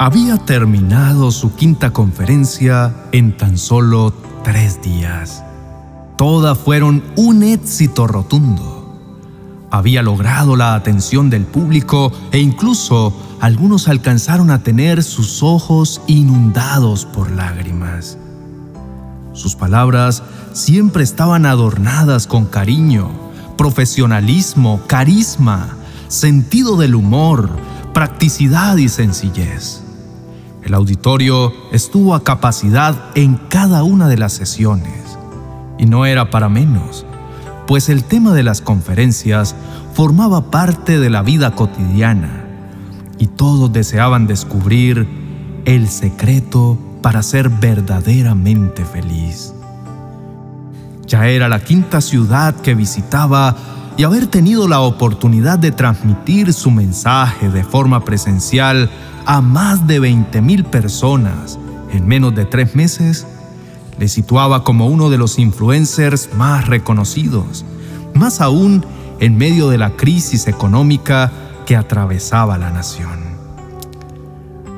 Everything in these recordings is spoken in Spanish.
había terminado su quinta conferencia en tan solo tres días. Todas fueron un éxito rotundo. Había logrado la atención del público e incluso algunos alcanzaron a tener sus ojos inundados por lágrimas. Sus palabras siempre estaban adornadas con cariño, profesionalismo, carisma, sentido del humor, practicidad y sencillez. El auditorio estuvo a capacidad en cada una de las sesiones. Y no era para menos, pues el tema de las conferencias formaba parte de la vida cotidiana y todos deseaban descubrir el secreto para ser verdaderamente feliz. Ya era la quinta ciudad que visitaba y haber tenido la oportunidad de transmitir su mensaje de forma presencial a más de 20.000 personas en menos de tres meses, le situaba como uno de los influencers más reconocidos, más aún en medio de la crisis económica que atravesaba la nación.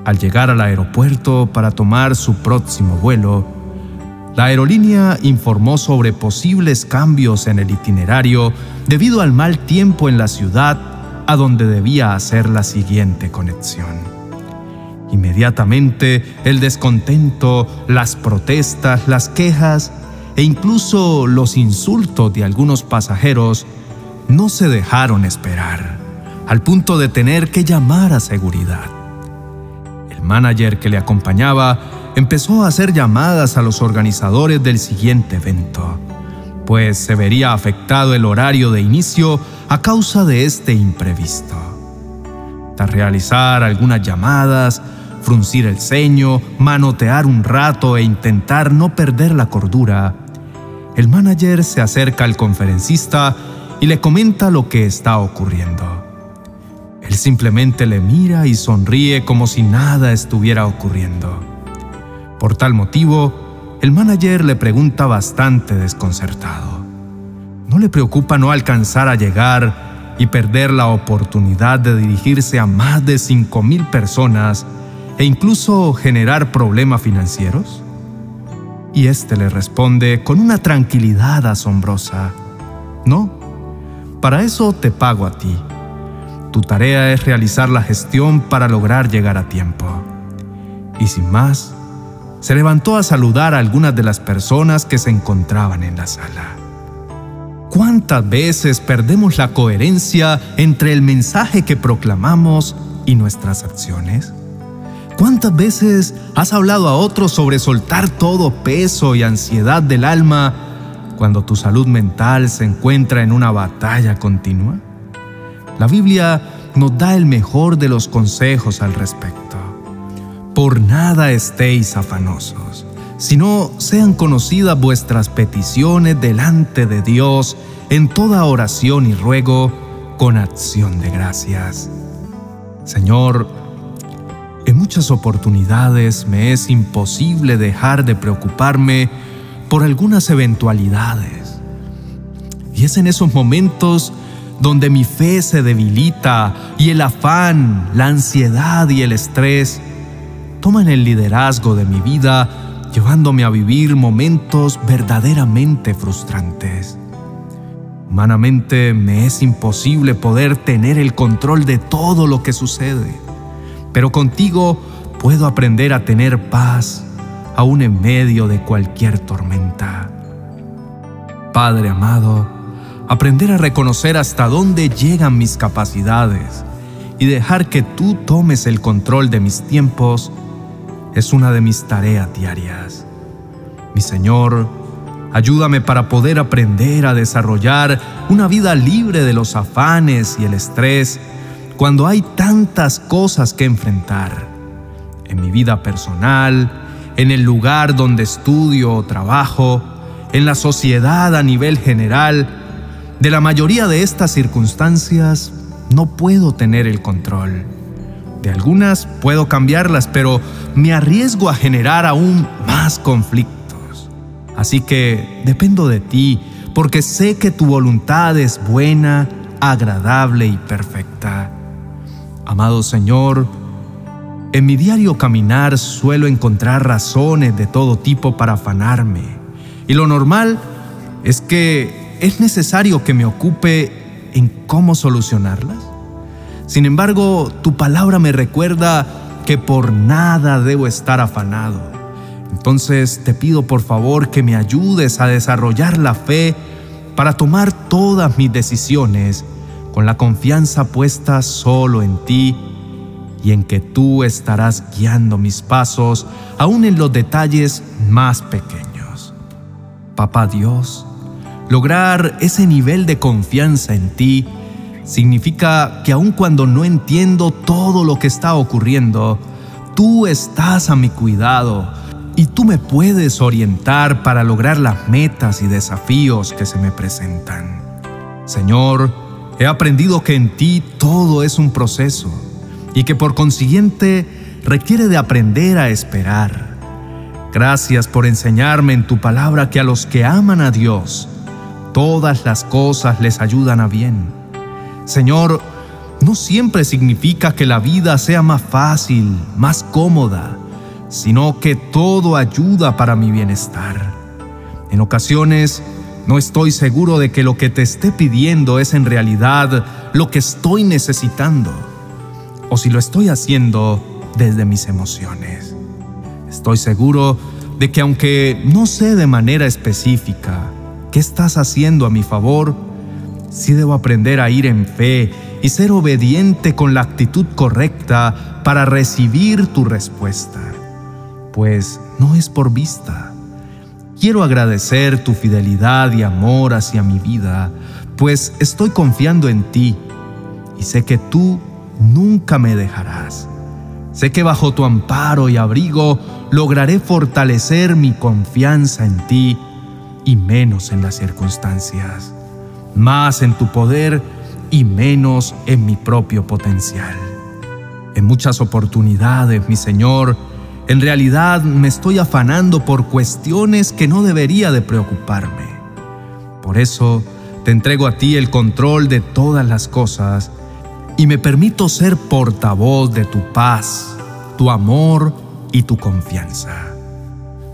Al llegar al aeropuerto para tomar su próximo vuelo, la aerolínea informó sobre posibles cambios en el itinerario debido al mal tiempo en la ciudad a donde debía hacer la siguiente conexión. Inmediatamente el descontento, las protestas, las quejas e incluso los insultos de algunos pasajeros no se dejaron esperar, al punto de tener que llamar a seguridad. El manager que le acompañaba empezó a hacer llamadas a los organizadores del siguiente evento, pues se vería afectado el horario de inicio a causa de este imprevisto. Tras realizar algunas llamadas, fruncir el ceño, manotear un rato e intentar no perder la cordura, el manager se acerca al conferencista y le comenta lo que está ocurriendo. Él simplemente le mira y sonríe como si nada estuviera ocurriendo. Por tal motivo, el manager le pregunta bastante desconcertado. ¿No le preocupa no alcanzar a llegar y perder la oportunidad de dirigirse a más de 5.000 personas e incluso generar problemas financieros? Y éste le responde con una tranquilidad asombrosa. No, para eso te pago a ti. Tu tarea es realizar la gestión para lograr llegar a tiempo. Y sin más, se levantó a saludar a algunas de las personas que se encontraban en la sala. ¿Cuántas veces perdemos la coherencia entre el mensaje que proclamamos y nuestras acciones? ¿Cuántas veces has hablado a otros sobre soltar todo peso y ansiedad del alma cuando tu salud mental se encuentra en una batalla continua? La Biblia nos da el mejor de los consejos al respecto. Por nada estéis afanosos, sino sean conocidas vuestras peticiones delante de Dios en toda oración y ruego con acción de gracias. Señor, en muchas oportunidades me es imposible dejar de preocuparme por algunas eventualidades. Y es en esos momentos donde mi fe se debilita y el afán, la ansiedad y el estrés toman el liderazgo de mi vida, llevándome a vivir momentos verdaderamente frustrantes. Humanamente me es imposible poder tener el control de todo lo que sucede, pero contigo puedo aprender a tener paz aún en medio de cualquier tormenta. Padre amado, aprender a reconocer hasta dónde llegan mis capacidades y dejar que tú tomes el control de mis tiempos es una de mis tareas diarias. Mi Señor, ayúdame para poder aprender a desarrollar una vida libre de los afanes y el estrés cuando hay tantas cosas que enfrentar. En mi vida personal, en el lugar donde estudio o trabajo, en la sociedad a nivel general, de la mayoría de estas circunstancias no puedo tener el control. De algunas puedo cambiarlas, pero me arriesgo a generar aún más conflictos. Así que dependo de ti, porque sé que tu voluntad es buena, agradable y perfecta. Amado Señor, En mi diario caminar suelo encontrar razones de todo tipo para afanarme, y lo normal es que es necesario que me ocupe en cómo solucionarlas. Sin embargo, tu palabra me recuerda que por nada debo estar afanado. Entonces te pido por favor que me ayudes a desarrollar la fe para tomar todas mis decisiones con la confianza puesta solo en ti y en que tú estarás guiando mis pasos aún en los detalles más pequeños. Papá Dios, lograr ese nivel de confianza en ti significa que aun cuando no entiendo todo lo que está ocurriendo, tú estás a mi cuidado y tú me puedes orientar para lograr las metas y desafíos que se me presentan. Señor, he aprendido que en ti todo es un proceso y que por consiguiente requiere de aprender a esperar. Gracias por enseñarme en tu palabra que a los que aman a Dios, todas las cosas les ayudan a bien. Señor, no siempre significa que la vida sea más fácil, más cómoda, sino que todo ayuda para mi bienestar. En ocasiones, no estoy seguro de que lo que te esté pidiendo es en realidad lo que estoy necesitando o si lo estoy haciendo desde mis emociones. Estoy seguro de que aunque no sé de manera específica qué estás haciendo a mi favor, sí debo aprender a ir en fe y ser obediente con la actitud correcta para recibir tu respuesta, pues no es por vista. Quiero agradecer tu fidelidad y amor hacia mi vida, pues estoy confiando en ti y sé que tú nunca me dejarás. Sé que bajo tu amparo y abrigo lograré fortalecer mi confianza en ti y menos en las circunstancias, más en tu poder y menos en mi propio potencial. En muchas oportunidades, mi Señor, en realidad me estoy afanando por cuestiones que no debería de preocuparme. Por eso te entrego a ti el control de todas las cosas y me permito ser portavoz de tu paz, tu amor y tu confianza.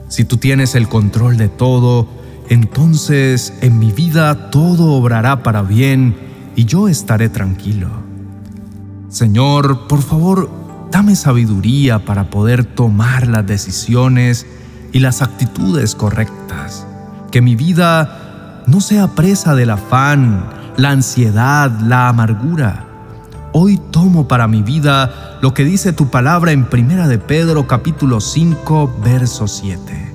Si tú tienes el control de todo, entonces en mi vida todo obrará para bien y yo estaré tranquilo. Señor, por favor, dame sabiduría para poder tomar las decisiones y las actitudes correctas. Que mi vida no sea presa del afán, la ansiedad, la amargura Hoy tomo para mi vida lo que dice tu palabra en Primera de Pedro capítulo 5 verso 7,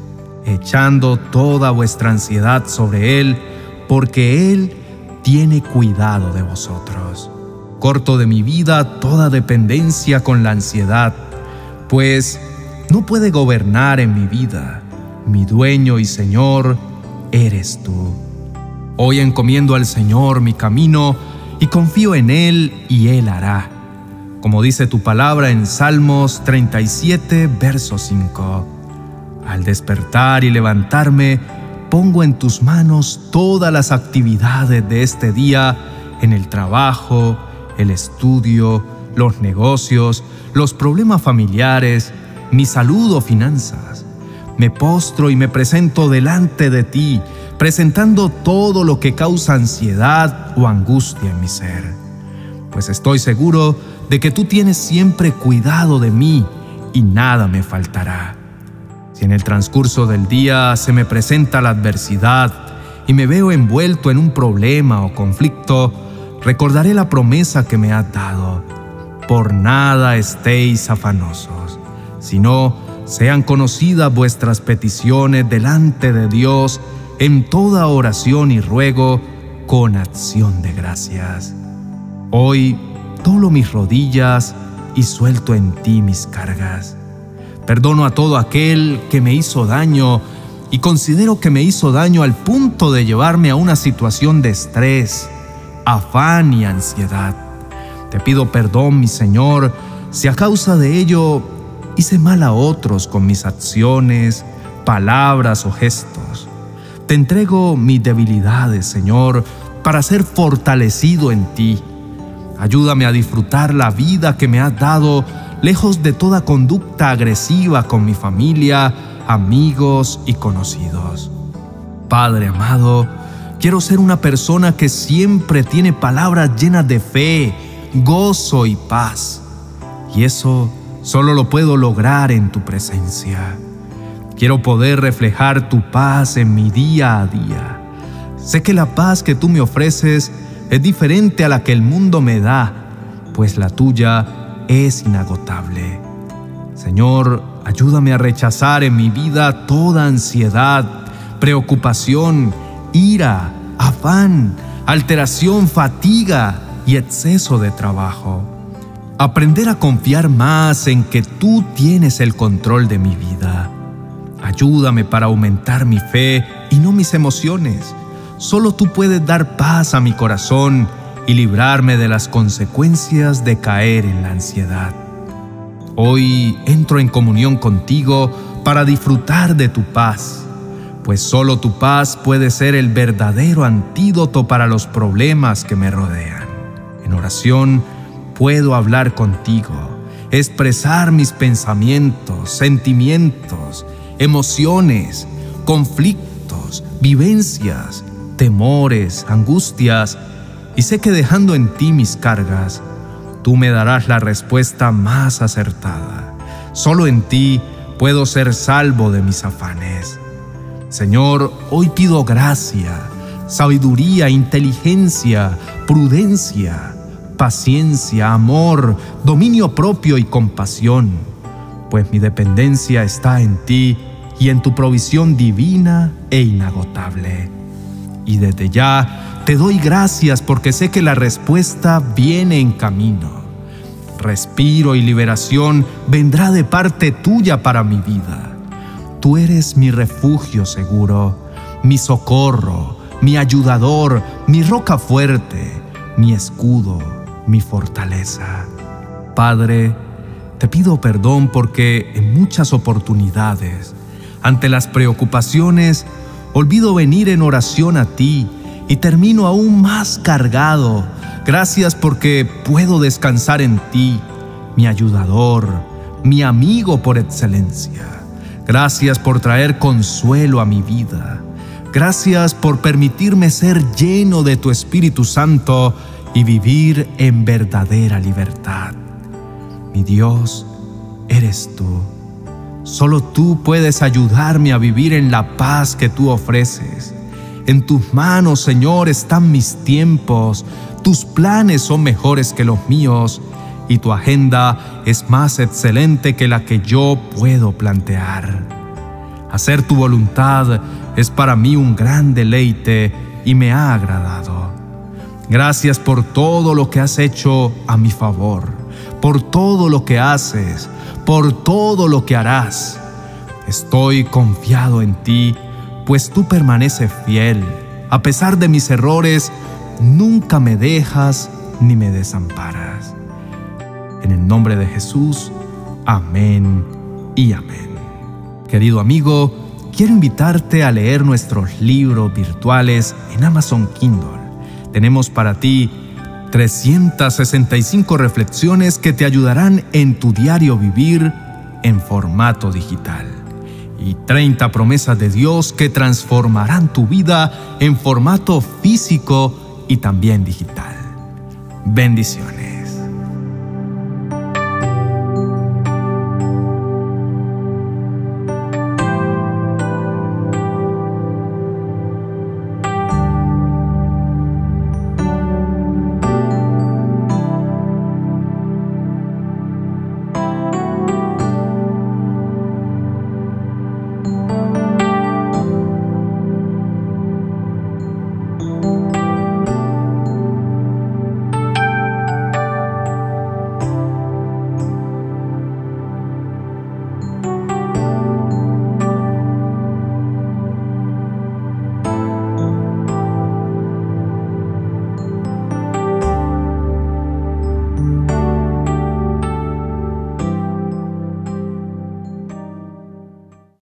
echando toda vuestra ansiedad sobre él, porque él tiene cuidado de vosotros. Corto de mi vida toda dependencia con la ansiedad, pues no puede gobernar en mi vida. Mi dueño y Señor eres tú. Hoy encomiendo al Señor mi camino y confío en Él y Él hará. Como dice tu palabra en Salmos 37, verso 5. Al despertar y levantarme, pongo en tus manos todas las actividades de este día en el trabajo, el estudio, los negocios, los problemas familiares, mi salud o finanzas. Me postro y me presento delante de ti presentando todo lo que causa ansiedad o angustia en mi ser, pues estoy seguro de que tú tienes siempre cuidado de mí y nada me faltará. Si en el transcurso del día se me presenta la adversidad y me veo envuelto en un problema o conflicto, recordaré la promesa que me has dado. Por nada estéis afanosos, sino sean conocidas vuestras peticiones delante de Dios en toda oración y ruego con acción de gracias. Hoy doblo mis rodillas y suelto en ti mis cargas. Perdono a todo aquel que me hizo daño y considero que me hizo daño al punto de llevarme a una situación de estrés, afán y ansiedad. Te pido perdón, mi Señor, si a causa de ello hice mal a otros con mis acciones, palabras o gestos. Te entrego mis debilidades, Señor, para ser fortalecido en ti. Ayúdame a disfrutar la vida que me has dado, lejos de toda conducta agresiva con mi familia, amigos y conocidos. Padre amado, quiero ser una persona que siempre tiene palabras llenas de fe, gozo y paz. Y eso solo lo puedo lograr en tu presencia. Quiero poder reflejar tu paz en mi día a día. Sé que la paz que tú me ofreces es diferente a la que el mundo me da, pues la tuya es inagotable. Señor, ayúdame a rechazar en mi vida toda ansiedad, preocupación, ira, afán, alteración, fatiga y exceso de trabajo. Aprender a confiar más en que tú tienes el control de mi vida. Ayúdame para aumentar mi fe y no mis emociones Solo tú puedes dar paz a mi corazón y librarme de las consecuencias de caer en la ansiedad. Hoy entro en comunión contigo para disfrutar de tu paz, pues solo tu paz puede ser el verdadero antídoto para los problemas que me rodean. En oración puedo hablar contigo, expresar mis pensamientos, sentimientos, emociones, conflictos, vivencias temores, angustias, y sé que dejando en ti mis cargas, tú me darás la respuesta más acertada. Solo en ti puedo ser salvo de mis afanes. Señor, hoy pido gracia, sabiduría, inteligencia, prudencia, paciencia, amor, dominio propio y compasión, pues mi dependencia está en ti y en tu provisión divina e inagotable. Y desde ya te doy gracias porque sé que la respuesta viene en camino. Respiro y liberación vendrá de parte tuya para mi vida. Tú eres mi refugio seguro, mi socorro, mi ayudador, mi roca fuerte, mi escudo, mi fortaleza. Padre, te pido perdón porque en muchas oportunidades, ante las preocupaciones, Olvido venir en oración a ti y termino aún más cargado. Gracias porque puedo descansar en ti, mi ayudador, mi amigo por excelencia. Gracias por traer consuelo a mi vida. Gracias por permitirme ser lleno de tu Espíritu Santo y vivir en verdadera libertad. Mi Dios, eres tú. Solo tú puedes ayudarme a vivir en la paz que tú ofreces. En tus manos, Señor, están mis tiempos. Tus planes son mejores que los míos y tu agenda es más excelente que la que yo puedo plantear. Hacer tu voluntad es para mí un gran deleite y me ha agradado. Gracias por todo lo que has hecho a mi favor, por todo lo que haces, por todo lo que harás. Estoy confiado en ti, pues tú permaneces fiel. A pesar de mis errores, nunca me dejas ni me desamparas. En el nombre de Jesús, amén y amén. Querido amigo, quiero invitarte a leer nuestros libros virtuales en Amazon Kindle. Tenemos para ti 365 reflexiones que te ayudarán en tu diario vivir en formato digital. Y 30 promesas de Dios que transformarán tu vida en formato físico y también digital. Bendiciones.